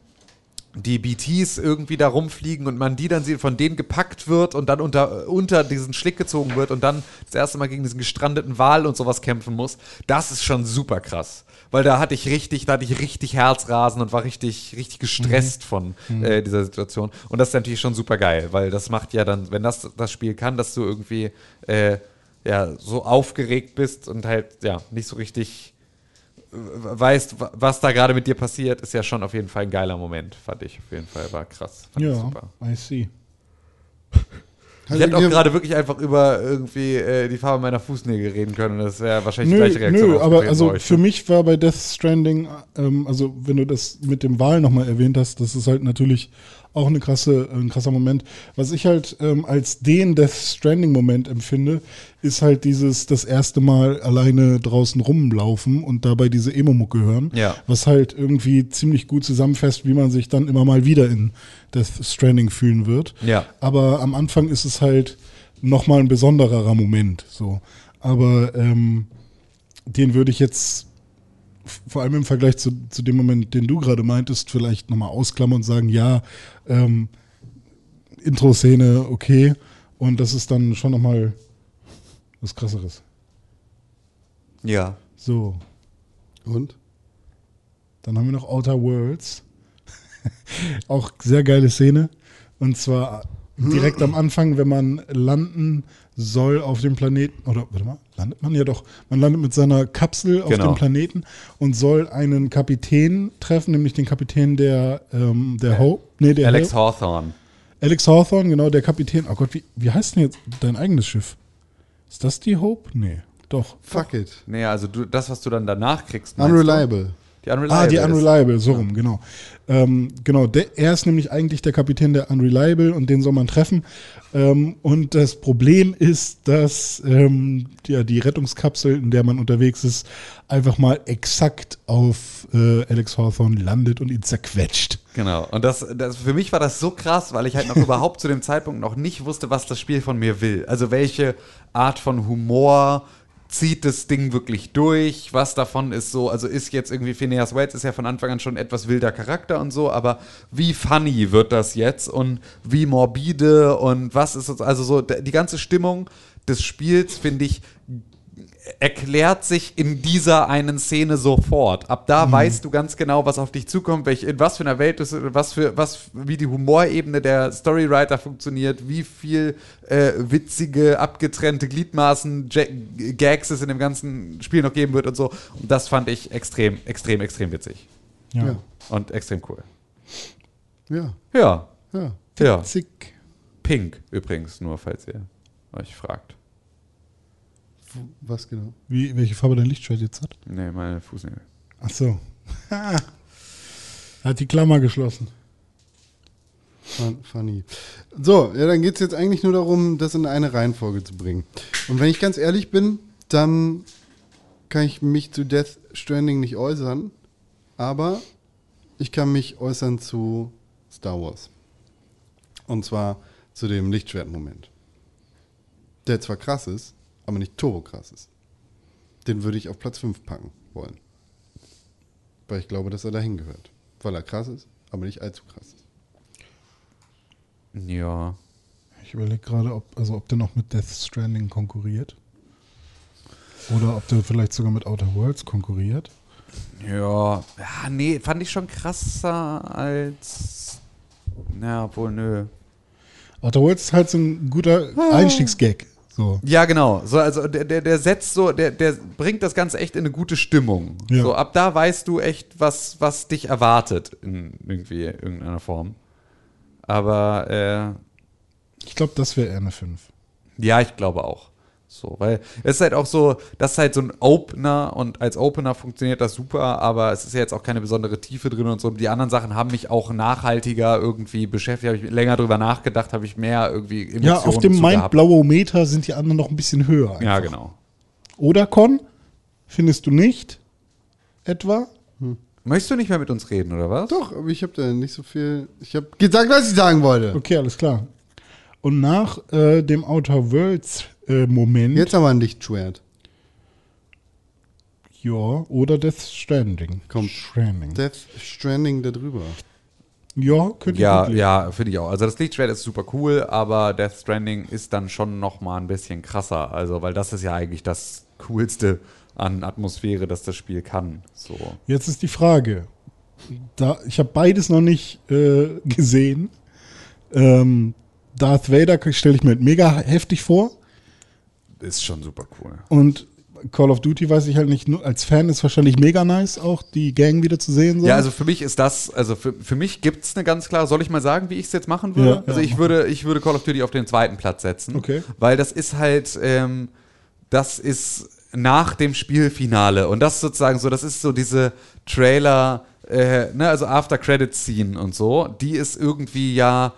die BTs irgendwie da rumfliegen und man die dann sieht, von denen gepackt wird und dann unter, unter diesen Schlick gezogen wird und dann das erste Mal gegen diesen gestrandeten Wal und sowas kämpfen muss, das ist schon super krass. Weil da hatte ich richtig, da hatte ich richtig Herzrasen und war richtig, richtig gestresst von äh, dieser Situation. Und das ist natürlich schon super geil, weil das macht ja dann, wenn das das Spiel kann, dass du irgendwie äh, ja, so aufgeregt bist und halt ja nicht so richtig weißt, wa- was da gerade mit dir passiert, ist ja schon auf jeden Fall ein geiler Moment, fand ich auf jeden Fall. War krass. Fand ich Ja, super. I see. Ich hätte auch gerade wirklich einfach über irgendwie äh, die Farbe meiner Fußnägel reden können. Das wäre wahrscheinlich die Nö, gleiche Reaktion. nö aber also euch, für ne? mich war bei Death Stranding, ähm, also wenn du das mit dem Wahl nochmal erwähnt hast, das ist halt natürlich auch eine krasse, ein krasser Moment. Was ich halt ähm, als den Death Stranding-Moment empfinde, ist halt dieses das erste Mal alleine draußen rumlaufen und dabei diese Emo-Mucke hören. Ja. Was halt irgendwie ziemlich gut zusammenfasst, wie man sich dann immer mal wieder in Death Stranding fühlen wird. Ja. Aber am Anfang ist es halt nochmal ein besonderer Moment. So. Aber ähm, den würde ich jetzt vor allem im Vergleich zu, zu dem Moment, den du gerade meintest, vielleicht nochmal ausklammern und sagen, ja, ähm, Intro-Szene, okay. Und das ist dann schon nochmal was krasseres. Ja. So, Und? dann haben wir noch Outer Worlds. Auch sehr geile Szene. Und zwar direkt am Anfang, wenn man landen soll auf dem Planeten. Oder warte mal, landet man ja doch. Man landet mit seiner Kapsel auf Genau. dem Planeten und soll einen Kapitän treffen, nämlich den Kapitän der, ähm, der Hope. Nee, der Alex Hel- Hawthorne. Alex Hawthorne, genau, der Kapitän. Oh Gott, wie, wie heißt denn jetzt dein eigenes Schiff? Ist das die Hope? Nee, doch. Fuck it. Nee, also du, das, was du dann danach kriegst. Unreliable. Die Unreliable. Ah, die ist- Unreliable, so rum, genau. Ähm, genau, der, er ist nämlich eigentlich der Kapitän der Unreliable und den soll man treffen. Ähm, und das Problem ist, dass ähm, ja, die Rettungskapsel, in der man unterwegs ist, einfach mal exakt auf äh, Alex Hawthorne landet und ihn zerquetscht. Genau. Und das, das für mich war das so krass, weil ich halt noch überhaupt zu dem Zeitpunkt noch nicht wusste, was das Spiel von mir will. Also welche Art von Humor zieht das Ding wirklich durch? Was davon ist so, also ist jetzt irgendwie Phineas Wales ist ja von Anfang an schon etwas wilder Charakter und so, aber wie funny wird das jetzt und wie morbide und was ist das, also so die ganze Stimmung des Spiels finde ich erklärt sich in dieser einen Szene sofort. Ab da weißt du ganz genau, was auf dich zukommt, welch, in was für einer Welt du was für, was, wie die Humorebene der Storywriter funktioniert, wie viel äh, witzige, abgetrennte Gliedmaßen, Ja- Gags es in dem ganzen Spiel noch geben wird und so. Und das fand ich extrem, extrem, extrem witzig. Ja. Ja. Und extrem cool. Ja. Ja. Ja. Ja. Pink übrigens, nur falls ihr euch fragt. Was genau? Wie, welche Farbe dein Lichtschwert jetzt hat? Nee, meine Fußnägel. Ach so. hat die Klammer geschlossen. Fun- Funny. So, ja, dann geht es jetzt eigentlich nur darum, das in eine Reihenfolge zu bringen. Und wenn ich ganz ehrlich bin, dann kann ich mich zu Death Stranding nicht äußern, aber ich kann mich äußern zu Star Wars. Und zwar zu dem Lichtschwertmoment. Der zwar krass ist, aber nicht turbo krass ist. Den würde ich auf Platz 5 packen wollen. Weil ich glaube, dass er dahin gehört. Weil er krass ist, aber nicht allzu krass ist. Ja. Ich überlege gerade, ob, also ob der noch mit Death Stranding konkurriert. Oder ob der vielleicht sogar mit Outer Worlds konkurriert. Ja, ja, nee, fand ich schon krasser als. Na, obwohl, nö. Outer Worlds ist halt so ein guter Ah. Einstiegsgag. So. Ja, genau. So, also der, der, der setzt so, der, der bringt das Ganze echt in eine gute Stimmung. Ja. So, ab da weißt du echt, was, was dich erwartet in irgendwie irgendeiner Form. Aber äh, Ich glaube, das wäre eher eine 5. ja, ich glaube auch. So, weil es ist halt auch so, das ist halt so ein Opener und als Opener funktioniert das super, aber es ist ja jetzt auch keine besondere Tiefe drin und so. Die anderen Sachen haben mich auch nachhaltiger irgendwie beschäftigt, habe ich länger drüber nachgedacht, habe ich mehr irgendwie Emotionen Ja, auf dem. Mind-Blowometer sind die anderen noch ein bisschen höher. Ja, einfach. genau. Oder Con? Findest du nicht? Etwa? Möchtest du nicht mehr mit uns reden, oder was? Doch, aber ich habe da nicht so viel. Ich habe gesagt, was ich sagen wollte. Okay, alles klar. Und nach äh, dem Outer Worlds äh, Moment, Jetzt aber ein Lichtschwert. ja, oder Death Stranding. Komm. Stranding. Death Stranding da drüber. Ja, könnte Ja, ich ja, finde ich auch. Also das Lichtschwert ist super cool, aber Death Stranding ist dann schon noch mal ein bisschen krasser. Also, weil das ist ja eigentlich das Coolste an Atmosphäre, das das Spiel kann. So. Jetzt ist die Frage. Da, ich habe beides noch nicht äh, gesehen. Ähm, Darth Vader stelle ich mir mega heftig vor. Ist schon super cool. Und Call of Duty weiß ich halt nicht, als Fan ist wahrscheinlich mega nice, auch die Gang wieder zu sehen. So. Ja, also für mich ist das, also für, für mich gibt es eine ganz klare, soll ich mal sagen, wie ich es jetzt machen würde? Ja, also ja, ich mach würde, ich würde Call of Duty auf den zweiten Platz setzen. Okay. Weil das ist halt, ähm, das ist nach dem Spielfinale und das ist sozusagen so, das ist so diese Trailer, äh, ne, also After Credit Scene und so, die ist irgendwie ja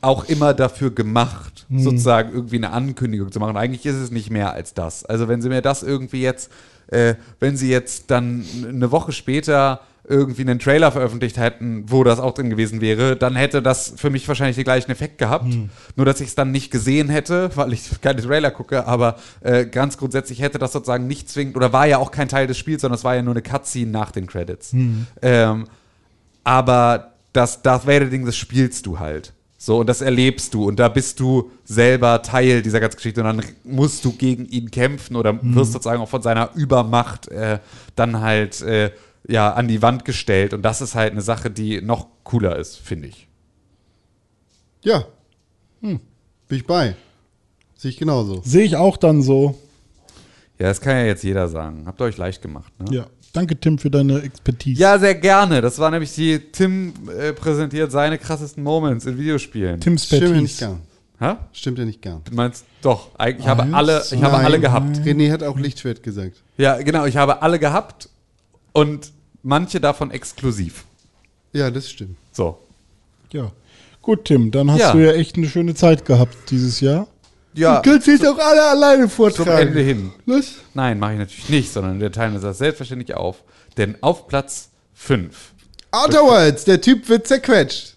auch immer dafür gemacht, sozusagen irgendwie eine Ankündigung zu machen. Eigentlich ist es nicht mehr als das. Also wenn sie mir das irgendwie jetzt, äh, wenn sie jetzt dann eine Woche später irgendwie einen Trailer veröffentlicht hätten, wo das auch drin gewesen wäre, dann hätte das für mich wahrscheinlich den gleichen Effekt gehabt. Nur, dass ich es dann nicht gesehen hätte, weil ich keine Trailer gucke, aber äh, ganz grundsätzlich hätte das sozusagen nicht zwingend, oder war ja auch kein Teil des Spiels, sondern es war ja nur eine Cutscene nach den Credits. Ähm, aber das Darth Vader-Ding, das spielst du halt. So, und das erlebst du. Und da bist du selber Teil dieser ganzen Geschichte. Und dann musst du gegen ihn kämpfen oder wirst sozusagen auch von seiner Übermacht äh, dann halt äh, ja, an die Wand gestellt. Und das ist halt eine Sache, die noch cooler ist, finde ich. Ja. Hm. Bin ich bei. Sehe ich genauso. Sehe ich auch dann so. Ja, das kann ja jetzt jeder sagen. Habt ihr euch leicht gemacht, ne? Ja. Danke, Tim, für deine Expertise. Ja, sehr gerne. Das war nämlich die, Tim äh, präsentiert seine krassesten Moments in Videospielen. Tim's Stimmt ja nicht gern. Hä? Stimmt ja nicht gern. Du meinst doch, eigentlich, ich habe alle, ich habe Nein. alle gehabt. René hat auch Lichtschwert gesagt. Ja, genau, ich habe alle gehabt und manche davon exklusiv. Ja, das stimmt. So. Ja. Gut, Tim, dann hast Ja. du ja echt eine schöne Zeit gehabt dieses Jahr. Ja, kannst jetzt auch alle alleine zum Ende hin. Was? Nein, mache ich natürlich nicht, sondern wir teilen uns das selbstverständlich auf. Denn auf Platz 5. Outerworlds, der Typ wird zerquetscht.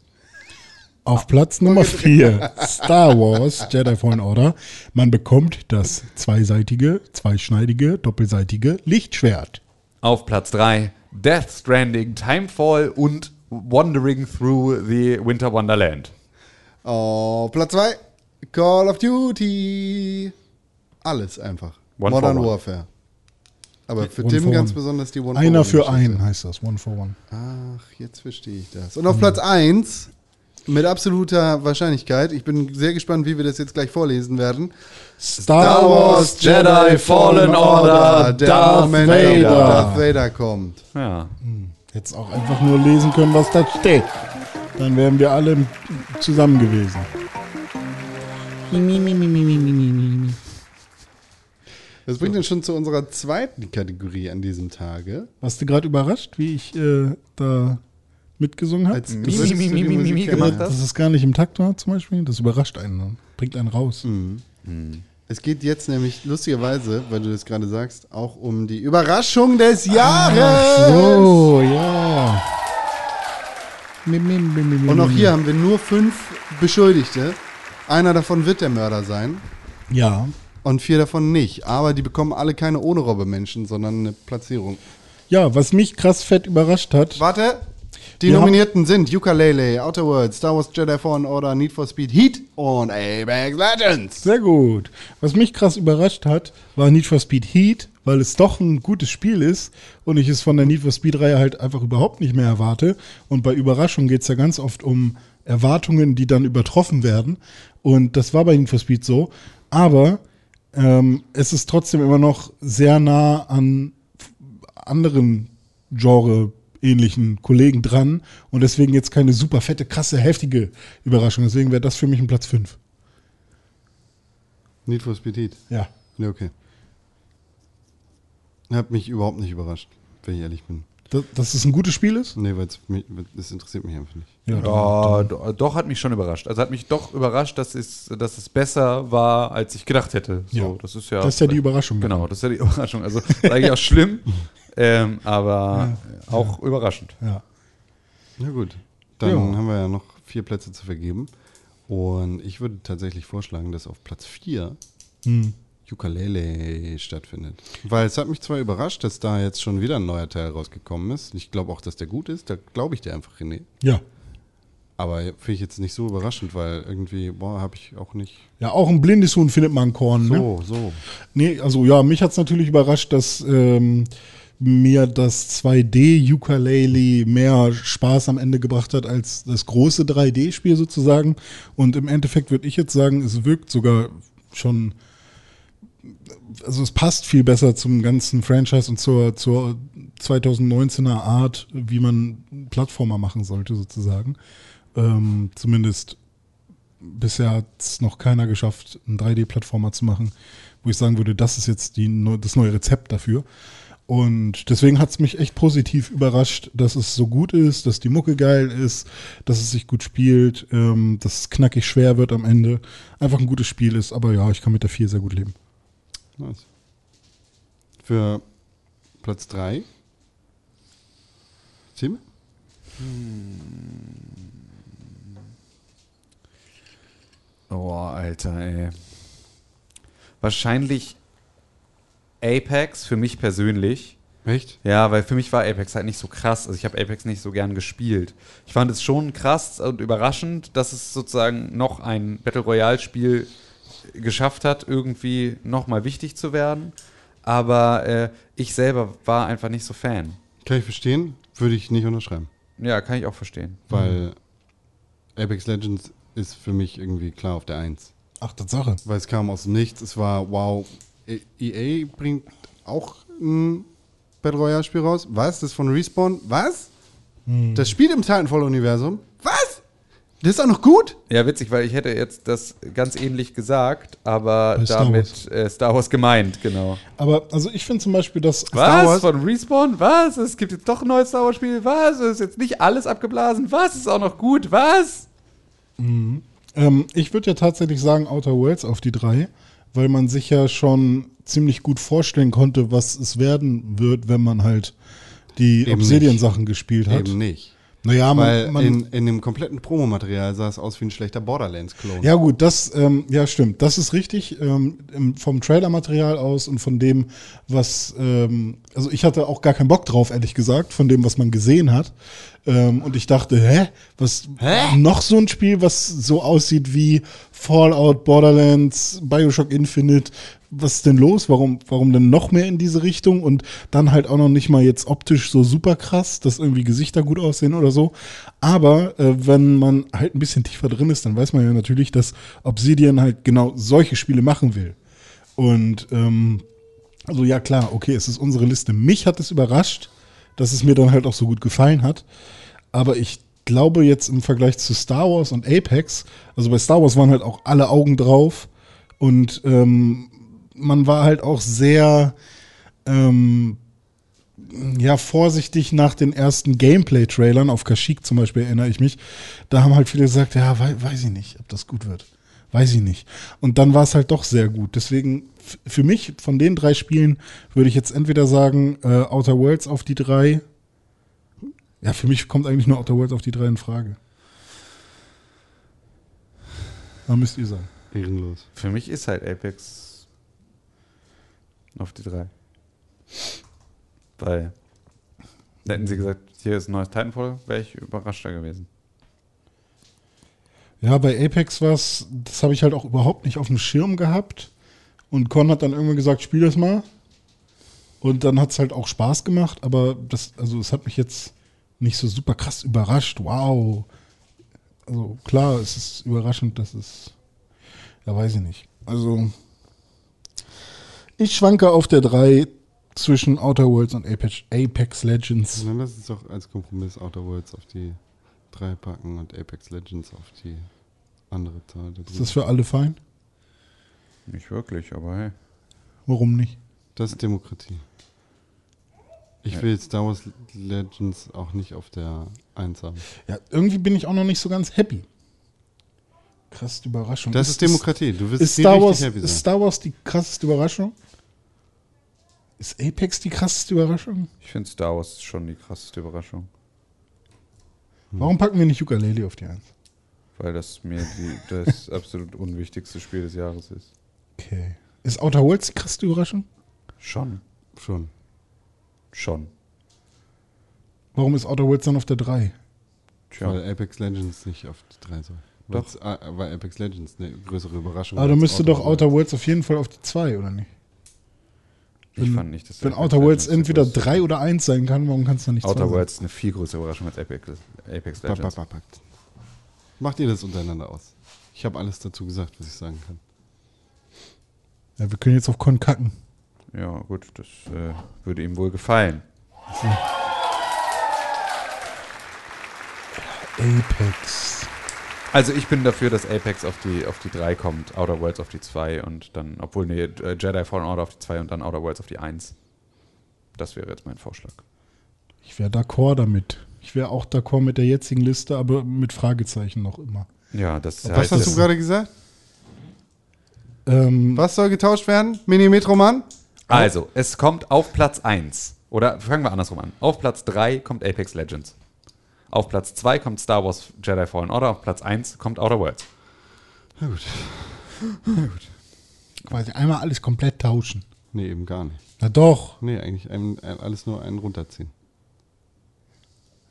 Auf Platz Nummer 4, Star Wars Jedi Fallen Order. Man bekommt das zweiseitige, zweischneidige, doppelseitige Lichtschwert. Auf Platz 3 Death Stranding, Timefall und Wandering Through the Winter Wonderland. Oh, Platz 2, Call of Duty. Alles einfach. One Modern for one. Warfare. Aber für One Tim ganz one. besonders die One Einer for für One Geschichte. einen heißt das, one for one. Ach, jetzt verstehe ich das. Und auf Platz 1, mit absoluter Wahrscheinlichkeit, ich bin sehr gespannt, wie wir das jetzt gleich vorlesen werden. Star Wars Jedi Fallen Order, der Darth Moment, Vader. Darth Vader kommt. Ja. Jetzt auch einfach nur lesen können, was da steht. Dann wären wir alle zusammen gewesen. Das bringt uns schon zu unserer zweiten Kategorie an diesem Tage. Warst du gerade überrascht, wie ich äh, da mitgesungen habe? Als Mi, du würdest mi, du mi, die mi, mi, Musik mi kennen. gemacht Dass es gar nicht im Takt war zum Beispiel, das überrascht einen dann. Bringt einen raus. Es geht jetzt nämlich lustigerweise, weil du das gerade sagst, auch um die Überraschung des Jahres. So, ja. Und auch hier haben wir nur fünf Beschuldigte. Einer davon wird der Mörder sein Ja. und vier davon nicht. Aber die bekommen alle keine ohne Robbe-Menschen, sondern eine Platzierung. Ja, was mich krass fett überrascht hat. Warte. Die Wir Nominierten sind Ukulele, Outer Worlds, Star Wars Jedi Fallen Order, Need for Speed Heat und Apex Legends. Sehr gut. Was mich krass überrascht hat, war Need for Speed Heat, weil es doch ein gutes Spiel ist und ich es von der Need for Speed-Reihe halt einfach überhaupt nicht mehr erwarte. Und bei Überraschung geht es ja ganz oft um Erwartungen, die dann übertroffen werden. Und das war bei Need for Speed so. Aber ähm, es ist trotzdem immer noch sehr nah an anderen Genre-ähnlichen Kollegen dran und deswegen jetzt keine super fette, krasse, heftige Überraschung. Deswegen wäre das für mich ein Platz 5. Need for Speed Heat. Ja. Ja, okay. Hat mich überhaupt nicht überrascht, wenn ich ehrlich bin. Dass, dass es ein gutes Spiel ist? Nee, weil das interessiert mich einfach nicht. Ja. Ja, do- doch hat mich schon überrascht. Also hat mich doch überrascht, dass es, dass es besser war, als ich gedacht hätte. So, Ja. das ist ja. Das ist ja die Überraschung. Genau, das ist ja die Überraschung. Also eigentlich auch schlimm, ähm, aber auch überraschend. Ja. Na gut, dann Ja. haben wir ja noch vier Plätze zu vergeben. Und ich würde tatsächlich vorschlagen, dass auf Platz 4 Hm. Ukulele stattfindet. Weil es hat mich zwar überrascht, dass da jetzt schon wieder ein neuer Teil rausgekommen ist. Ich glaube auch, dass der gut ist. Da glaube ich dir einfach, René. Ja. Aber finde ich jetzt nicht so überraschend, weil irgendwie, boah, habe ich auch nicht. Ja, auch ein blindes Huhn findet man Korn. Ne? So, so. Nee, also ja, mich hat es natürlich überrascht, dass ähm, mir das 2D-Ukulele mehr Spaß am Ende gebracht hat als das große 3D-Spiel sozusagen. Und im Endeffekt würde ich jetzt sagen, es wirkt sogar schon, also es passt viel besser zum ganzen Franchise und zur, zur 2019er Art, wie man Plattformer machen sollte sozusagen. Ähm, zumindest bisher hat es noch keiner geschafft, einen 3D-Plattformer zu machen, wo ich sagen würde, das ist jetzt die, das neue Rezept dafür. Und deswegen hat es mich echt positiv überrascht, dass es so gut ist, dass die Mucke geil ist, dass es sich gut spielt, ähm, dass es knackig schwer wird am Ende. Einfach ein gutes Spiel ist, aber ja, ich kann mit der 4 sehr gut leben. Nice. Für Platz 3. Tim? Oh, Alter, ey. Wahrscheinlich Apex für mich persönlich. Echt? Ja, weil für mich war Apex halt nicht so krass. Also ich habe Apex nicht so gern gespielt. Ich fand es schon krass und überraschend, dass es sozusagen noch ein Battle Royale-Spiel geschafft hat, irgendwie nochmal wichtig zu werden. Aber äh, ich selber war einfach nicht so Fan. Kann ich verstehen, würde ich nicht unterschreiben. Ja, kann ich auch verstehen. Weil Apex Legends ist für mich irgendwie klar auf der 1. Ach, Tatsache. Weil es kam aus dem Nichts. Es war, wow, E- EA bringt auch ein Battle Royale Spiel raus. Was? Das ist von Respawn? Was? Das spielt im Titanfall-Universum? Das ist auch noch gut? Ja, witzig, weil ich hätte jetzt das ganz ähnlich gesagt, aber Bei Star damit äh, Star Wars gemeint, genau. Aber also ich finde zum Beispiel, dass Star Was? Wars? Von Respawn? Was? Es gibt jetzt doch ein neues Star Wars-Spiel? Was? Es ist jetzt nicht alles abgeblasen? Was? Ist auch noch gut? Was? Ähm, ich würde ja tatsächlich sagen Outer Worlds auf die drei, weil man sich ja schon ziemlich gut vorstellen konnte, was es werden wird, wenn man halt die Obsidian-Sachen gespielt hat. Eben nicht. Naja, Weil man, man in, in dem kompletten Promomaterial sah es aus wie ein schlechter Borderlands-Klon. ja gut, das ähm, ja stimmt, das ist richtig ähm, im, vom Trailer-Material aus und von dem, was ähm, also ich hatte auch gar keinen Bock drauf, ehrlich gesagt, von dem, was man gesehen hat. Ähm, und ich dachte, hä, was noch so ein Spiel, was so aussieht wie Fallout, Borderlands, Bioshock Infinite. Was ist denn los? Warum, warum denn noch mehr in diese Richtung? Und dann halt auch noch nicht mal jetzt optisch so super krass, dass irgendwie Gesichter gut aussehen oder so. Aber äh, wenn man halt ein bisschen tiefer drin ist, dann weiß man ja natürlich, dass Obsidian halt genau solche Spiele machen will. Und ähm, also ja klar, okay, es ist unsere Liste. Mich hat es überrascht, dass es mir dann halt auch so gut gefallen hat. Aber ich glaube jetzt im Vergleich zu Star Wars und Apex, also bei Star Wars waren halt auch alle Augen drauf und ähm, man war halt auch sehr ähm, ja, vorsichtig nach den ersten Gameplay-Trailern, auf Kashyyyk zum Beispiel erinnere ich mich, da haben halt viele gesagt, ja, wei weiß ich nicht, ob das gut wird. Weiß ich nicht. Und dann war es halt doch sehr gut. Deswegen, für mich, von den drei Spielen, würde ich jetzt entweder sagen, äh, Outer Worlds auf die drei. Ja, für mich kommt eigentlich nur Outer Worlds auf die drei in Frage. Da müsst ihr sagen. Ehrenlos. Für mich ist halt Apex auf die drei. Weil, hätten sie gesagt, hier ist ein neues Titanfall, wäre ich überraschter gewesen. Ja, bei Apex war es, das habe ich halt auch überhaupt nicht auf dem Schirm gehabt. Und Con hat dann irgendwann gesagt, spiel das mal. Und dann hat es halt auch Spaß gemacht, aber das, also es hat mich jetzt nicht so super krass überrascht. Wow. Also klar, es ist überraschend, dass es. Ja, weiß ich nicht. Also. Ich schwanke auf der 3 zwischen Outer Worlds und Apex, Apex Legends. Dann lass uns doch als Kompromiss Outer Worlds auf die 3 packen und Apex Legends auf die andere Zahl. Ist das für alle fein? Nicht wirklich, aber hey. Warum nicht? Das ist Demokratie. Ich will Star Wars Legends auch nicht auf der 1 haben. Ja, irgendwie bin ich auch noch nicht so ganz happy. Krass, die Überraschung. Das ist Demokratie. Du wirst Ist nie Star, richtig Wars, happy ist sein. Star Wars die krasseste Überraschung? Ist Apex die krasseste Überraschung? Ich finde Star Wars schon die krasseste Überraschung. Warum packen wir nicht Ukulele auf die Eins? Weil das mir die, das absolut unwichtigste Spiel des Jahres ist. Okay. Ist Outer Worlds die krasseste Überraschung? Schon. Schon. Schon. Warum ist Outer Worlds dann auf der 3? Tja. Weil Apex Legends nicht auf die 3 soll. Doch. Weil's- ah, Weil Apex Legends eine größere Überraschung Aber da als müsste doch Worlds. Outer Worlds auf jeden Fall auf die 2, oder nicht? Ich Wenn- fand nicht, dass Wenn Outer Worlds Legends entweder so groß- 3 oder 1 sein kann, warum kann es dann nicht 2 Outer? Worlds ist eine viel größere Überraschung als Apex, Apex Ba- ba- Legends. ba- ba- Macht ihr das untereinander aus? Ich habe alles dazu gesagt, was ich sagen kann. Ja, wir können jetzt auf Con kacken. Ja, gut, das äh, würde ihm wohl gefallen. Apex. Also ich bin dafür, dass Apex auf die, auf die 3 kommt, Outer Worlds auf die 2 und dann, obwohl, nee, äh, Jedi Fallen Order auf die 2 und dann Outer Worlds auf die 1. Das wäre jetzt mein Vorschlag. Ich wäre d'accord damit. Ich wäre auch d'accord mit der jetzigen Liste, aber mit Fragezeichen noch immer. Ja, das Was heißt, hast du gerade gesagt? Ähm, Was soll getauscht werden? Mini-Metroman? Also, es kommt auf Platz 1. Oder fangen wir andersrum an. Auf Platz 3 kommt Apex Legends. Auf Platz 2 kommt Star Wars Jedi Fallen Order. Auf Platz 1 kommt Outer Worlds. Na gut. quasi einmal alles komplett tauschen. Nee, eben gar nicht. Na doch. Nee, eigentlich ein, ein, alles nur einen runterziehen.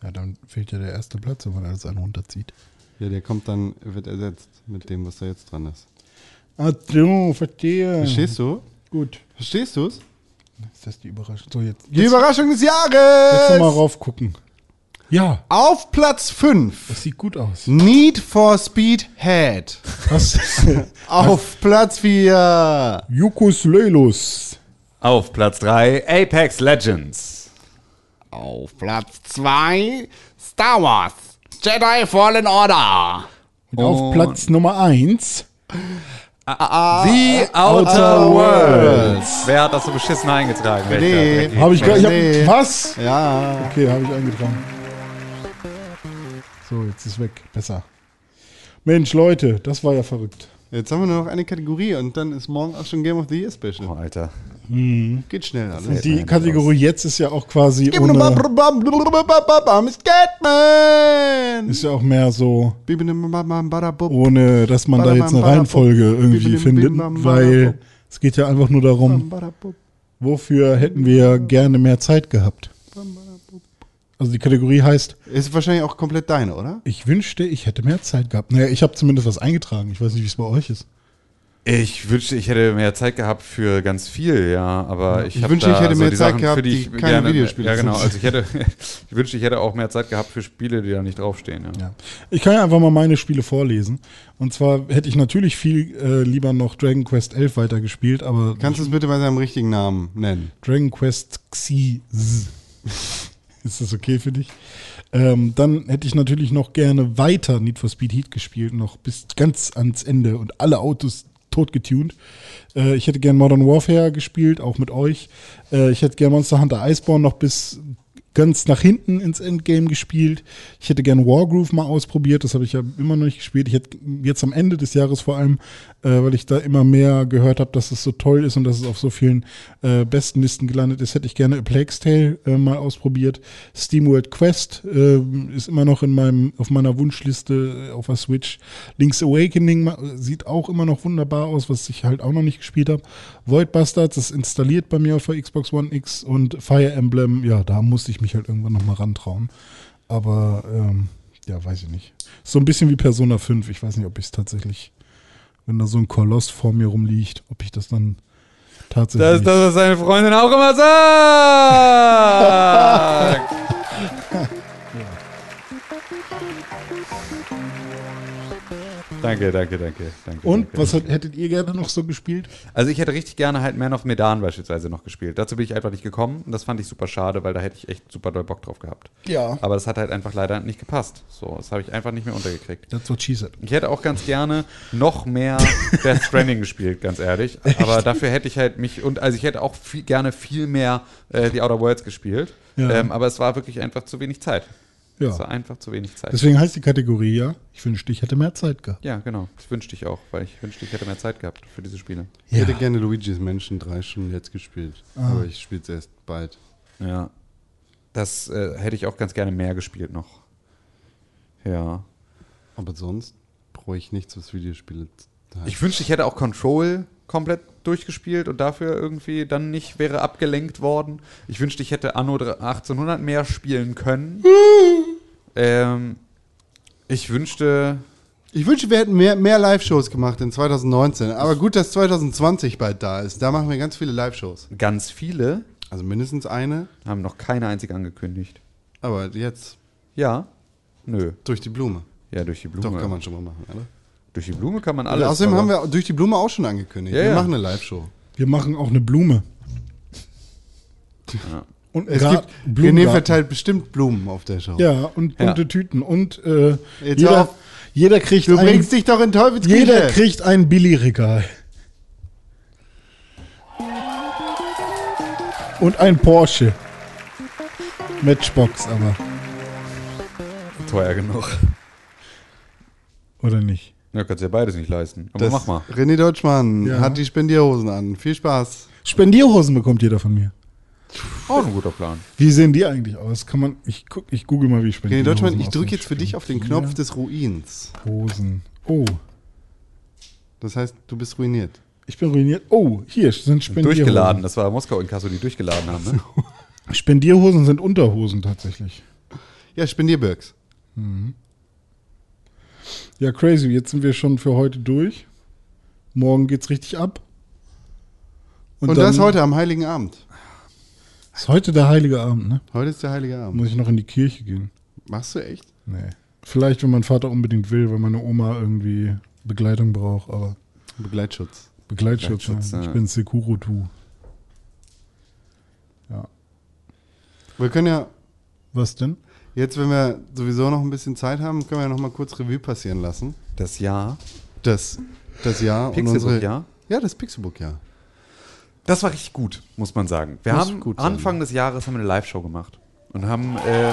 Ja, dann fehlt ja der erste Platz, wenn man alles einen runterzieht. Ja, der kommt dann, wird ersetzt mit dem, was da jetzt dran ist. Ach so, verstehe. Verstehst du? Gut. Verstehst du es? Ist das die Überraschung? So, jetzt, Die jetzt, Überraschung des jetzt Jahres! nochmal raufgucken. Ja, Auf Platz 5. das sieht gut aus. Need for Speed Head. Was? Auf Platz 4. Jukus Leilus. Auf Platz 3 Apex Legends. Auf Platz 2 Star Wars Jedi Fallen Order. Und auf Platz Nummer 1 The Outer Worlds. Wer hat das so beschissen eingetragen? Nee. Habe ich gar ich Nee. hab, Was? Ja. Okay, habe ich eingetragen. So, jetzt ist weg. Besser. Mensch, Leute, das war ja verrückt. Jetzt haben wir nur noch eine Kategorie und dann ist morgen auch schon Game of the Year Oh, Special. Alter. Geht schnell alles. Die Kategorie jetzt ist ja auch quasi ohne, ist ja auch mehr so, ohne dass man da jetzt eine Reihenfolge irgendwie findet, weil es geht ja einfach nur darum, wofür hätten wir gerne mehr Zeit gehabt. Also die Kategorie heißt, Ist wahrscheinlich auch komplett deine, oder? ich wünschte, ich hätte mehr Zeit gehabt. Naja, ich habe zumindest was eingetragen. Ich weiß nicht, wie es bei euch ist. Ich wünschte, ich hätte mehr Zeit gehabt für ganz viel, ja, aber ich Ich wünschte, da ich hätte so mehr die Zeit Sachen, gehabt, für die die ich keine gerne, Videospiele Ja, genau. Also ich hätte, ich wünschte, ich hätte auch mehr Zeit gehabt für Spiele, die da nicht draufstehen. Ja. Ja. Ich kann ja einfach mal meine Spiele vorlesen. Und zwar hätte ich natürlich viel äh, lieber noch Dragon Quest 11 weitergespielt, aber Kannst du es bitte bei seinem richtigen Namen nennen? Dragon Quest Xi. Ist das okay für dich? Ähm, dann hätte ich natürlich noch gerne weiter Need for Speed Heat gespielt, noch bis ganz ans Ende und alle Autos totgetuned. Äh, ich hätte gern Modern Warfare gespielt, auch mit euch. Äh, ich hätte gern Monster Hunter Iceborne noch bis ganz nach hinten ins Endgame gespielt. Ich hätte gern Wargroove mal ausprobiert, das habe ich ja immer noch nicht gespielt. Ich hätte jetzt am Ende des Jahres vor allem, äh, weil ich da immer mehr gehört habe, dass es so toll ist und dass es auf so vielen äh, besten Listen gelandet ist, hätte ich gerne A Plague's Tale äh, mal ausprobiert. SteamWorld Quest äh, ist immer noch in meinem, auf meiner Wunschliste äh, auf der Switch. Link's Awakening sieht auch immer noch wunderbar aus, was ich halt auch noch nicht gespielt habe. Void Bastards ist installiert bei mir auf der Xbox One X und Fire Emblem, ja, da musste ich mich halt irgendwann nochmal rantrauen. Aber ähm, ja, weiß ich nicht. So ein bisschen wie Persona 5. Ich weiß nicht, ob ich es tatsächlich, wenn da so ein Koloss vor mir rumliegt, ob ich das dann tatsächlich. Das ist das, was seine Freundin auch immer sagt. danke, danke, danke, danke. und danke. was hat, hättet ihr gerne noch so gespielt? Also ich hätte richtig gerne halt Man of Medan beispielsweise noch gespielt. Dazu bin ich einfach nicht gekommen und das fand ich super schade, weil da hätte ich echt super doll Bock drauf gehabt. Ja. Aber das hat halt einfach leider nicht gepasst. So, das habe ich einfach nicht mehr untergekriegt. That's what she said. Ich hätte auch ganz gerne noch mehr Death Stranding gespielt, ganz ehrlich. Aber dafür hätte ich halt mich und also ich hätte auch viel, gerne viel mehr äh, die Outer Worlds gespielt. Ja. Ähm, aber es war wirklich einfach zu wenig Zeit. Ja. war einfach zu wenig Zeit. Deswegen heißt die Kategorie ja, ich wünschte, ich hätte mehr Zeit gehabt. ja, genau. Das wünschte ich auch, weil ich wünschte, ich hätte mehr Zeit gehabt für diese Spiele. Ich hätte gerne Luigi's Mansion 3 schon jetzt gespielt. Ah. Aber ich spiele es erst bald. Ja. Das äh, hätte ich auch ganz gerne mehr gespielt noch. Ja. Aber sonst brauche ich nichts, was Videospiele heißt. Ich wünschte, ich hätte auch Control komplett durchgespielt und dafür irgendwie dann nicht wäre abgelenkt worden. Ich wünschte, ich hätte Anno 1800 mehr spielen können. Ähm, Ich wünschte, Ich wünsche, wir hätten mehr, mehr Live-Shows gemacht in 2019. Aber gut, dass 2020 bald da ist. Da machen wir ganz viele Live-Shows. ganz viele Also mindestens eine. haben noch keine einzige angekündigt. Aber jetzt Ja? Nö. durch die Blume. Ja, durch die Blume. Doch, kann man schon mal machen, oder? Durch die Blume kann man alles. Außerdem aber- haben wir durch die Blume auch schon angekündigt. Ja, wir ja. machen eine Live-Show. Wir machen auch eine Blume. Ja. Und Es gibt, René Blumengarten. verteilt bestimmt Blumen auf der Show. Ja, und Ja. bunte Tüten. Und äh, jeder, jeder kriegt Du ein, bringst dich doch in Teufels jeder kriegt ein Billigregal. Und ein Porsche. Matchbox aber. Teuer genug. Oder nicht? Ja, kannst ja beides nicht leisten. Aber Das- mach mal. René Deutschmann Ja. hat die Spendierhosen an. Viel Spaß. Spendierhosen bekommt jeder von mir. Auch ein guter Plan. Wie sehen die eigentlich aus? Kann man, ich guck, ich google mal, wie René Spendierhosen Deutschmann, ich drücke jetzt für dich auf den Knopf des Ruins. Hosen. Oh, Das heißt, du bist ruiniert. ich bin ruiniert. Oh, hier sind Spendierhosen. Durchgeladen. Das war Moskau in Kasso, die durchgeladen haben. Ne? Spendierhosen sind Unterhosen tatsächlich. Ja, Spendierbirks. Ja, crazy. Jetzt sind wir schon für heute durch. Morgen geht's richtig ab. Und, dann das heute am Heiligen Abend. Ist heute der heilige Abend, ne? Heute ist der Heilige Abend. Muss ich noch in die Kirche gehen? Machst du echt? Nee. Vielleicht, wenn mein Vater unbedingt will, weil meine Oma irgendwie Begleitung braucht, aber Begleitschutz. Begleitschutz. Begleitschutz, ja. Ich bin Sekurutu. Ja. Wir können ja, Was denn? jetzt, wenn wir sowieso noch ein bisschen Zeit haben, können wir ja noch mal kurz Revue passieren lassen. Das Jahr. Das, das Jahr und Pixelbook, unsere. ja? Ja, das Pixelbook-Jahr. Das war richtig gut, muss man sagen. Wir Muss haben gut sein. Anfang des Jahres haben wir eine Live-Show gemacht. Und haben, äh,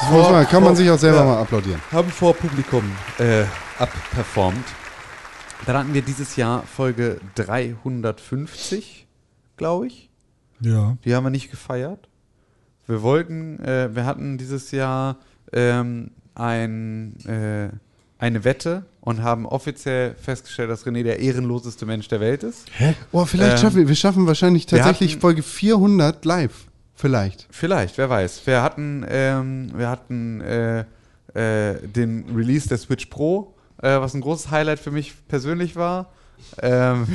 Das muss man, kann man vor- sich auch selber ja. mal applaudieren. haben vor Publikum äh, abperformt. Dann hatten wir dieses Jahr Folge 350, glaube ich. Ja. Die haben wir nicht gefeiert. Wir wollten, äh, wir hatten dieses Jahr ähm, ein, äh, eine Wette und haben offiziell festgestellt, dass René der ehrenloseste Mensch der Welt ist. Oh, vielleicht Ähm, schaffen wir, wir schaffen wahrscheinlich tatsächlich hatten- Folge 400 live. Vielleicht. Vielleicht, wer weiß. Wir hatten, ähm, wir hatten äh, äh, den Release der Switch Pro, äh, was ein großes Highlight für mich persönlich war. Ähm,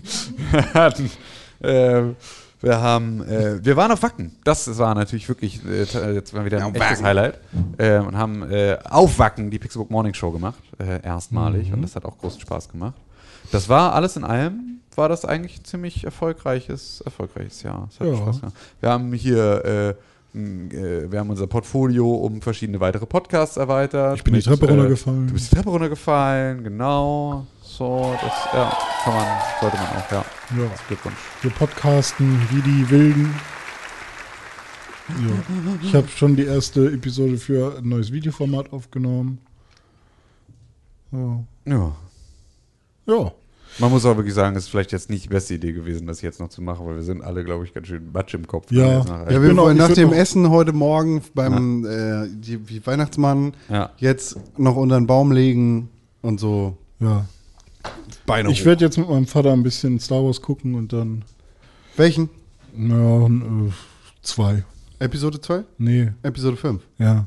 wir hatten, ähm, wir haben, äh, wir waren auf Wacken. Das war natürlich wirklich äh, t- jetzt mal wieder ein Auf echtes Wacken. Highlight. Ähm, und haben äh, auf Wacken die Pixelbook Morning Show gemacht, äh, erstmalig. Und das hat auch großen Spaß gemacht. Das war alles in allem, war das eigentlich ein ziemlich erfolgreiches, erfolgreiches Jahr. Es hat Ja. Spaß gemacht. Wir haben hier, äh, äh, wir haben unser Portfolio um verschiedene weitere Podcasts erweitert. Ich bin die Mit, Treppe äh, runtergefallen. Du bist die Treppe runtergefallen, genau. So, das, ja, kann man, sollte man auch, ja. Ja. Glückwunsch. Wir podcasten wie die Wilden. Ja. Ich habe schon die erste Episode für ein neues Videoformat aufgenommen. Ja. Ja. ja. Man muss auch wirklich sagen, es ist vielleicht jetzt nicht die beste Idee gewesen, das jetzt noch zu machen, weil wir sind alle, glaube ich, ganz schön Matsch im Kopf. Ja. Ja, wir wollen nach dem Essen heute Morgen beim äh, die, die Weihnachtsmann ja. jetzt noch unter den Baum legen und so ja. Beine Ich werde jetzt mit meinem Vater ein bisschen Star Wars gucken und dann, Welchen? ja, äh, zwei. Episode 2? Nee, Episode 5. ja.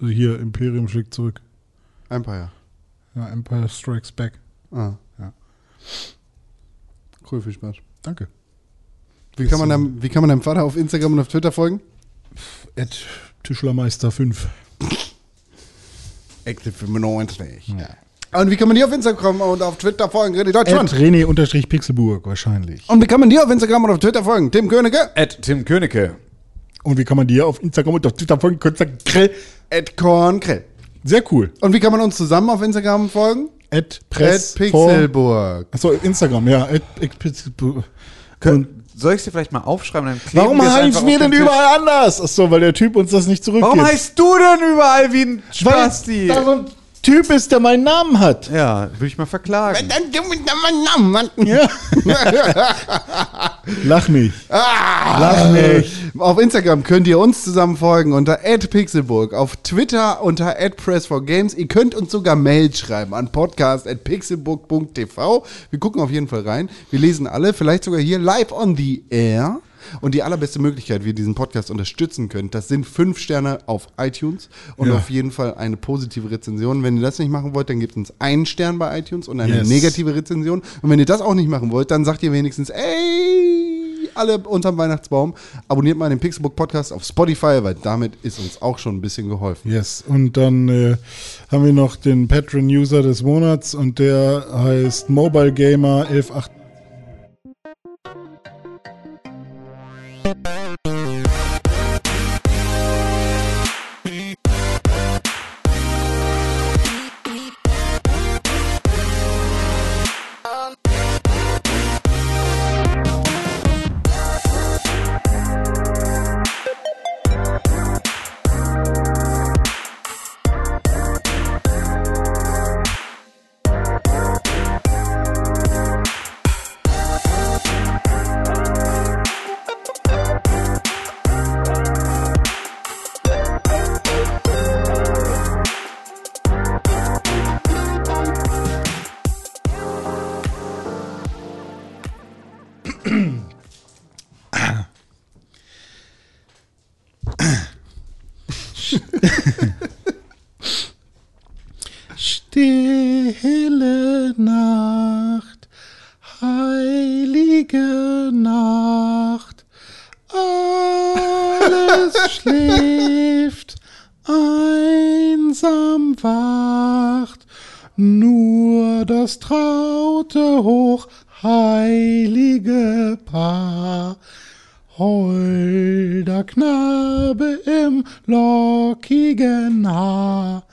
Hier, Imperium schlägt zurück. Empire. Ja, Empire Strikes Back. Ah. Ja. Cool, viel Spaß. Danke. Wie kann, man deinem, wie kann man deinem Vater auf Instagram und auf Twitter folgen? Ed Tischlermeister 5. Active 95. Ja. Und wie kann man dir auf Instagram und auf Twitter folgen? René Deutschland. René unterstrich Pixelburg wahrscheinlich. Und wie kann man dir auf Instagram und auf Twitter folgen? Tim Königke. Ed Tim Königke. Und wie kann man dir auf Instagram und auf Twitter folgen? Kürzer Grill. Ed Korn Grill. Sehr cool. Und wie kann man uns zusammen auf Instagram folgen? Ed Press Pixelburg. Achso, Instagram, ja. Ed Pixelburg. Kön- Soll ich es dir vielleicht mal aufschreiben? Dann Warum heißen wir denn Tisch? überall anders? Achso, weil der Typ uns das nicht zurückgibt. Warum heißt du denn überall wie ein Weil Spasti? da so ein Typ ist, der meinen Namen hat. Ja, würde ich mal verklagen. Ja. Lach nicht. Lach nicht. Auf Instagram könnt ihr uns zusammen folgen unter @pixelburg, auf Twitter unter @press4games. Ihr könnt uns sogar Mails schreiben an podcast@pixelburg.tv. Wir gucken auf jeden Fall rein. Wir lesen alle, vielleicht sogar hier live on the air. Und die allerbeste Möglichkeit, wie ihr diesen Podcast unterstützen könnt, das sind fünf Sterne auf iTunes und Ja. auf jeden Fall eine positive Rezension. Wenn ihr das nicht machen wollt, dann gebt uns einen Stern bei iTunes und eine Yes. negative Rezension. Und wenn ihr das auch nicht machen wollt, dann sagt ihr wenigstens, ey, alle unterm Weihnachtsbaum, abonniert mal den Pixelbook Podcast auf Spotify, weil damit ist uns auch schon ein bisschen geholfen. Yes. Und dann äh, haben wir noch den Patron-User des Monats und der heißt Mobile Gamer 118. wacht, nur das traute, hochheilige Paar. Holder Knabe im lockigen Haar,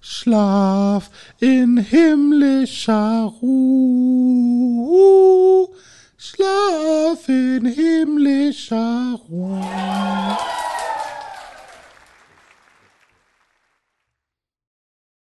Schlaf in himmlischer Ruhe, Schlaf in himmlischer Ruhe.